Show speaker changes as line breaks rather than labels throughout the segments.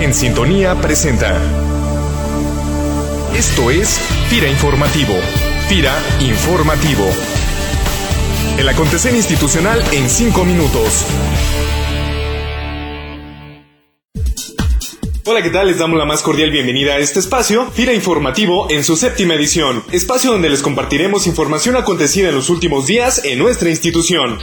En Sintonía presenta. Esto es FIRA Informativo. FIRA Informativo. El acontecer institucional en cinco minutos. Hola, ¿qué tal? Les damos la más cordial bienvenida a este espacio, Fira Informativo en su séptima edición, espacio donde les compartiremos información acontecida en los últimos días en nuestra institución.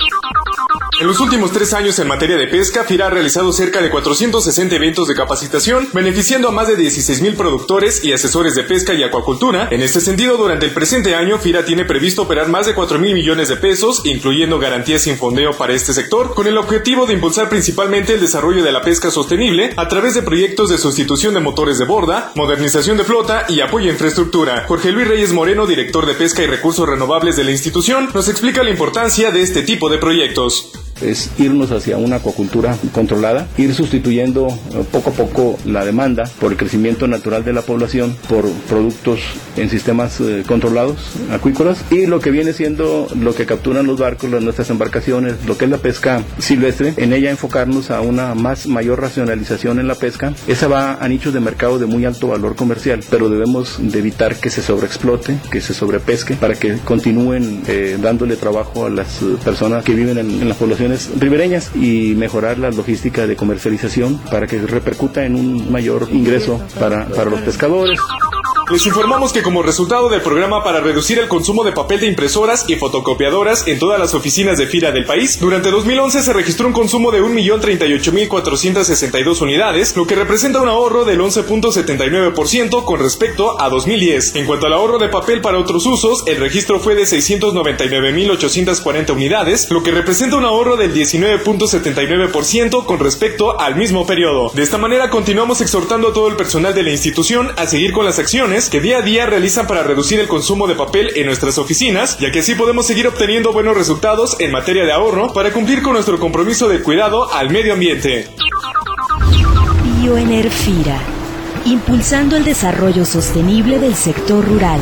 En los últimos tres años en materia de pesca, FIRA ha realizado cerca de 460 eventos de capacitación, beneficiando a más de 16.000 productores y asesores de pesca y acuacultura. En este sentido, durante el presente año, FIRA tiene previsto operar más de 4.000 millones de pesos, incluyendo garantías sin fondeo para este sector, con el objetivo de impulsar principalmente el desarrollo de la pesca sostenible a través de proyectos de sustitución de motores de borda, modernización de flota y apoyo a infraestructura. Jorge Luis Reyes Moreno, director de Pesca y Recursos Renovables de la institución, nos explica la importancia de este tipo de proyectos
es irnos hacia una acuacultura controlada, ir sustituyendo eh, poco a poco la demanda por el crecimiento natural de la población por productos en sistemas eh, controlados acuícolas y lo que viene siendo lo que capturan los barcos, las nuestras embarcaciones, lo que es la pesca silvestre, en ella enfocarnos a una más mayor racionalización en la pesca. Esa va a nichos de mercado de muy alto valor comercial, pero debemos de evitar que se sobreexplote, que se sobrepesque para que continúen eh, dándole trabajo a las personas que viven en, en la población ribereñas y mejorar la logística de comercialización para que repercuta en un mayor ingreso para, para los pescadores.
Les informamos que como resultado del programa para reducir el consumo de papel de impresoras y fotocopiadoras en todas las oficinas de FIRA del país, durante 2011 se registró un consumo de 1.038.462 unidades, lo que representa un ahorro del 11.79% con respecto a 2010. En cuanto al ahorro de papel para otros usos, el registro fue de 699.840 unidades, lo que representa un ahorro del 19.79% con respecto al mismo periodo. De esta manera continuamos exhortando a todo el personal de la institución a seguir con las acciones que día a día realizan para reducir el consumo de papel en nuestras oficinas, ya que así podemos seguir obteniendo buenos resultados en materia de ahorro para cumplir con nuestro compromiso de cuidado al medio ambiente.
Bioenerfira, impulsando el desarrollo sostenible del sector rural.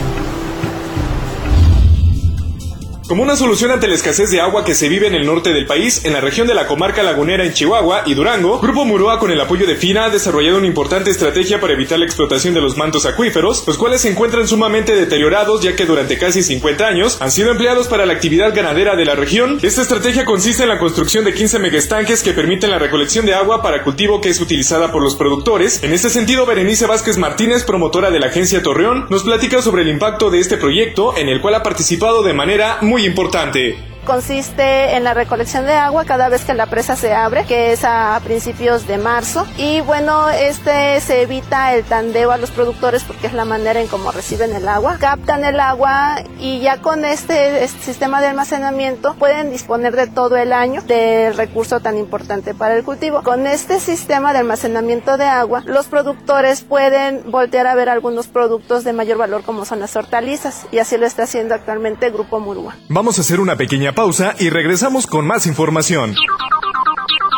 Como una solución ante la escasez de agua que se vive en el norte del país, en la región de la comarca lagunera en Chihuahua y Durango, Grupo Muroa con el apoyo de FINA ha desarrollado una importante estrategia para evitar la explotación de los mantos acuíferos, los cuales se encuentran sumamente deteriorados ya que durante casi 50 años han sido empleados para la actividad ganadera de la región. Esta estrategia consiste en la construcción de 15 megaestanques que permiten la recolección de agua para cultivo que es utilizada por los productores. En este sentido, Berenice Vázquez Martínez, promotora de la agencia Torreón, nos platica sobre el impacto de este proyecto en el cual ha participado de manera muy importante
consiste en la recolección de agua cada vez que la presa se abre, que es a principios de marzo. Y bueno, este se evita el tandeo a los productores porque es la manera en cómo reciben el agua. Captan el agua y ya con este, este sistema de almacenamiento pueden disponer de todo el año del recurso tan importante para el cultivo. Con este sistema de almacenamiento de agua, los productores pueden voltear a ver algunos productos de mayor valor como son las hortalizas y así lo está haciendo actualmente el Grupo Murúa.
Vamos a hacer una pequeña pausa y regresamos con más información.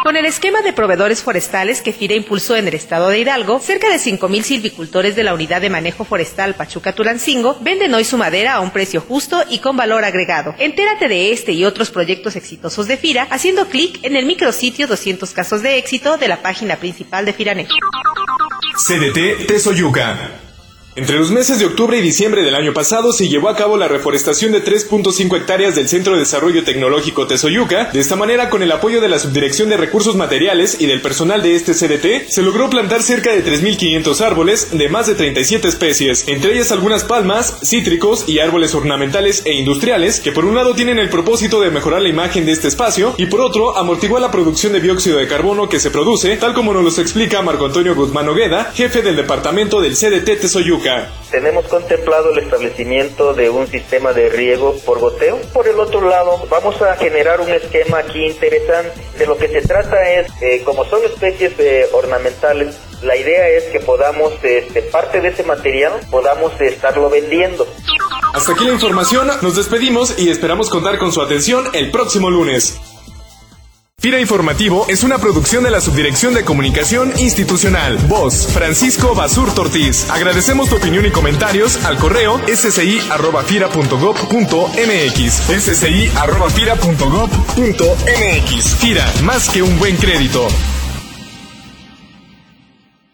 Con el esquema de proveedores forestales que FIRA impulsó en el estado de Hidalgo, cerca de 5.000 silvicultores de la Unidad de Manejo Forestal Pachuca Tulancingo venden hoy su madera a un precio justo y con valor agregado. Entérate de este y otros proyectos exitosos de FIRA haciendo clic en el micrositio 200 casos de éxito de la página principal de FIRANET.
CDT Tesoyuca. Entre los meses de octubre y diciembre del año pasado se llevó a cabo la reforestación de 3.5 hectáreas del Centro de Desarrollo Tecnológico Tesoyuca. De esta manera, con el apoyo de la Subdirección de Recursos Materiales y del personal de este CDT, se logró plantar cerca de 3.500 árboles de más de 37 especies, entre ellas algunas palmas, cítricos y árboles ornamentales e industriales, que por un lado tienen el propósito de mejorar la imagen de este espacio y por otro amortiguar la producción de dióxido de carbono que se produce, tal como nos lo explica Marco Antonio Guzmán Ogueda, jefe del departamento del CDT Tesoyuca.
Tenemos contemplado el establecimiento de un sistema de riego por goteo. Por el otro lado, vamos a generar un esquema aquí interesante. De lo que se trata es, eh, como son especies eh, ornamentales, la idea es que podamos, este, parte de ese material, podamos estarlo vendiendo.
Hasta aquí la información, nos despedimos y esperamos contar con su atención el próximo lunes. FIRA Informativo es una producción de la Subdirección de Comunicación Institucional. Voz, Francisco Basur Tortiz. Agradecemos tu opinión y comentarios al correo ssi.fira.gov.mx. ssi.fira.gov.mx. FIRA, más que un buen crédito.